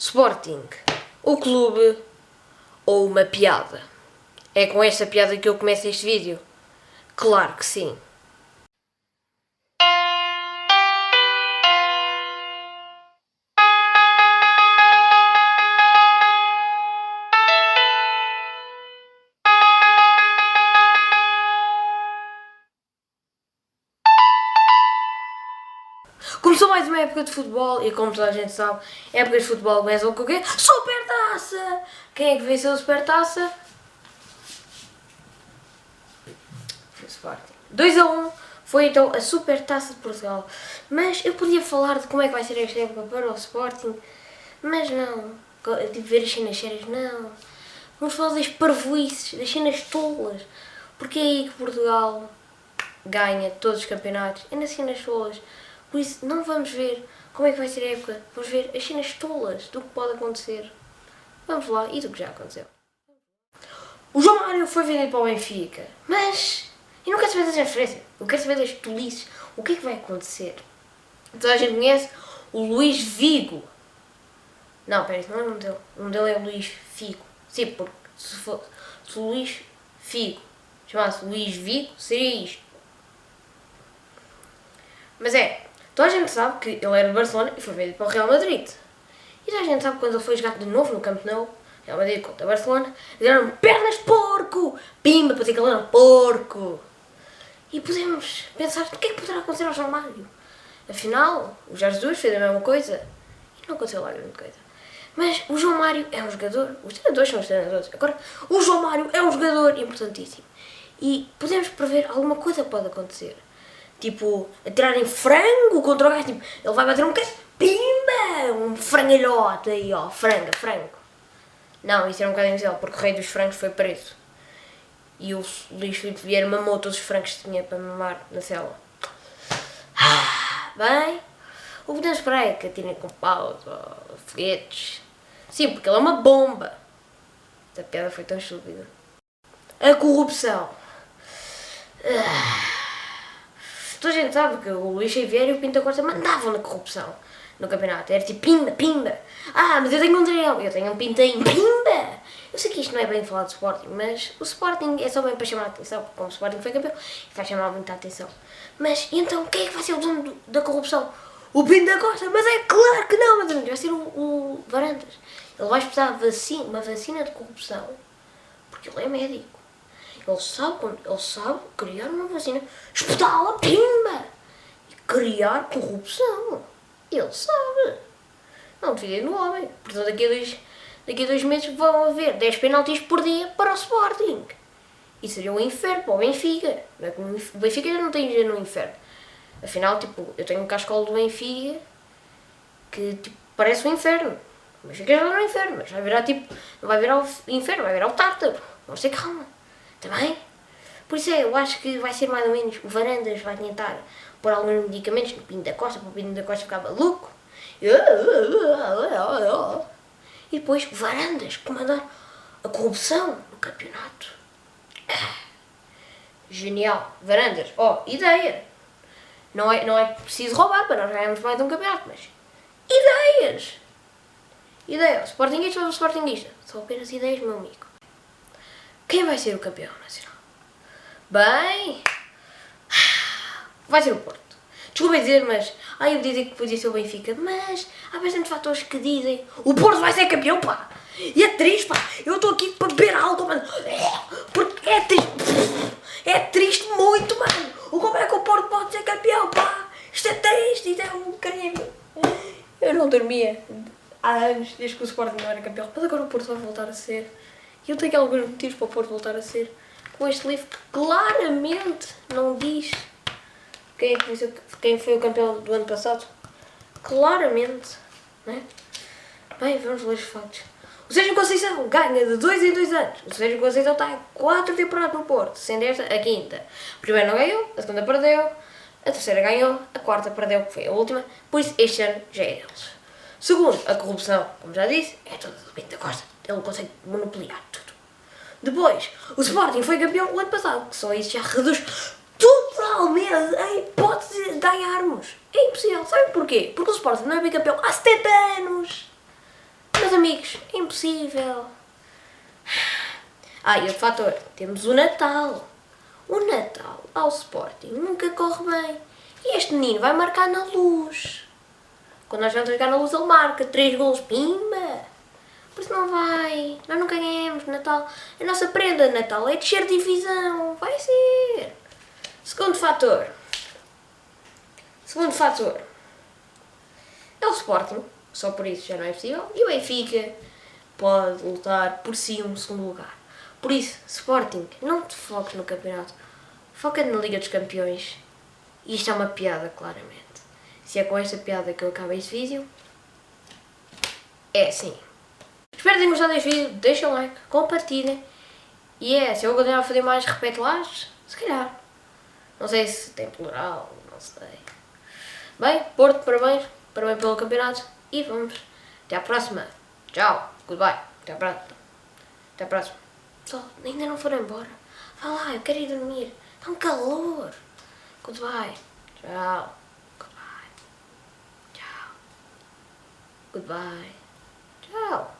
Sporting, o clube ou uma piada? É com esta piada que eu começo este vídeo? Claro que sim. Começou mais uma época de futebol e como toda a gente sabe, épocas de futebol começam com o quê? Supertaça! Quem é que venceu a Supertaça? Foi Sporting. 2 a 1 foi então a Supertaça de Portugal. Mas eu podia falar de como é que vai ser esta época para o Sporting, mas não. Tipo, ver as cenas sérias, não. Vamos falar das parvoices, das cenas tolas. Porque é aí que Portugal ganha todos os campeonatos, é nas cenas tolas. Por isso, não vamos ver como é que vai ser a época. Vamos ver as cenas tolas do que pode acontecer. Vamos lá, e do que já aconteceu. O João Mário foi vendido para o Benfica, mas eu não quero saber das transferências. Eu quero saber das tolices. O que é que vai acontecer? Toda a gente conhece o Luís Vigo. Não, peraí, não é o nome dele. O nome dele é Luís Figo. Sim, porque se, for, se o Luís Figo chamasse Luís Vigo, seria isto. Mas é, Toda a gente sabe que ele era do Barcelona e foi vendido para o Real Madrid. E toda a gente sabe que quando ele foi jogar de novo no Camp Nou, Real Madrid contra Barcelona, deram pernas de porco! Pimba, para dizer que ele era um porco! E podemos pensar, o que é que poderá acontecer ao João Mário? Afinal, o Jorge Jesus fez a mesma coisa e não aconteceu lá grande coisa. Mas o João Mário é um jogador, os treinadores são os treinadores. Agora, o João Mário é um jogador importantíssimo. E podemos prever alguma coisa pode acontecer tipo, atirarem frango contra o gajo, tipo, ele vai bater um bocado, pimba, um frangalhote aí, ó, franga, frango. Não, isso era um bocado inicial, porque o rei dos frangos foi preso. E o Luís Filipe Vieira mamou todos os frangos que tinha para mamar na cela. Ah, bem, o que podemos esperar é que atirem com paus ou foguetes. Sim, porque ele é uma bomba. Essa piada foi tão estúpida. A corrupção. Ah. Toda a gente sabe que o Luís Xavier e o Pinto Costa mandavam na corrupção no campeonato. Era tipo pimba, pimba. Ah, mas eu tenho um dragão, eu tenho um pintainho, pimba! Eu sei que isto não é bem falar de Sporting, mas o Sporting é só bem para chamar a atenção, porque como o Sporting foi campeão, vai chamar muita atenção. Mas então quem é que vai ser o dono da corrupção? O Pinto Costa? Mas é claro que não, mas vai ser o, o Varandas. Ele vai precisar vacina, uma vacina de corrupção, porque ele é médico. Ele sabe, ele sabe criar uma vacina, espetá-la, pimba! E criar corrupção. Ele sabe. Não duvidei no homem. Portanto, daqui a, dois, daqui a dois meses vão haver 10 penaltis por dia para o Sporting. E seria um inferno para o Benfica. É o Benfica já não tem dinheiro no inferno. Afinal, tipo, eu tenho um cascolo do Benfica que tipo, parece um inferno. O Benfica já não é inferno, mas vai virar tipo. Não vai virar o inferno, vai virar o tártaro. Vamos ter calma. Também? Por isso é, eu acho que vai ser mais ou menos. O Varandas vai tentar pôr alguns medicamentos no Pinto da Costa para o Pinto da Costa ficar maluco. E depois o Varandas comandar a corrupção no campeonato. Genial. Varandas, ó, oh, ideia. Não é, não é preciso roubar para nós ganharmos mais um campeonato, mas ideias. Ideia. Sportingista ou Sportingista? São apenas ideias, meu amigo. Quem vai ser o campeão nacional? Bem. Vai ser o Porto. Desculpa dizer, mas. Ai, eu dizer que podia ser o Benfica, mas há bastantes fatores que dizem. O Porto vai ser campeão, pá! E é triste, pá! Eu estou aqui para beber algo, mano! Porque é triste! É triste muito, mano! Como é que o Porto pode ser campeão, pá? Isto é triste, isto é um crime! Eu não dormia há anos, desde que o Sporting não era campeão, mas agora o Porto vai voltar a ser. Eu tenho alguns motivos para o Porto voltar a ser com este livro que claramente não diz quem, é que quem foi o campeão do ano passado. Claramente. Né? Bem, vamos ler os factos. O Sérgio Conceição ganha de 2 em 2 anos. O Sérgio Conceição está em 4 temporadas no Porto, sendo esta a quinta. A primeira não ganhou, a segunda perdeu, a terceira ganhou, a quarta perdeu, que foi a última. Por isso, este ano já é deles. Segundo, a corrupção, como já disse, é toda do Pinto da Costa ele consegue monopoliar tudo. Depois, o Sporting foi campeão o ano passado, que só isso já reduz totalmente a hipótese de ganharmos. É impossível. Sabe porquê? Porque o Sporting não é bicampeão há 70 anos. amigos, é impossível. Ah, e outro fator, temos o Natal. O Natal ao Sporting nunca corre bem. E este menino vai marcar na luz. Quando nós vamos jogar na luz, ele marca 3 golos, pimba! Não vai. Nós nunca ganhamos Natal. A nossa prenda Natal é descer divisão. Vai ser. Segundo fator. Segundo fator. É o Sporting. Só por isso já não é possível. E o Benfica pode lutar por si um segundo lugar. Por isso, Sporting, não te foques no campeonato. Foca na Liga dos Campeões. E isto é uma piada, claramente. Se é com esta piada que eu acabo este vídeo, é assim. Espero que tenham gostado deste vídeo. Deixem um like, compartilhem. E é, se eu continuar a fazer mais repete-lares, se calhar. Não sei se tem plural, não sei. Bem, Porto, parabéns. Parabéns pelo campeonato. E vamos. Até à próxima. Tchau. Goodbye. Até à próxima. Até à próxima. Pessoal, ainda não foram embora. Vá lá, eu quero ir dormir. Está um calor. Goodbye. Tchau. Goodbye. Tchau. Goodbye. Tchau.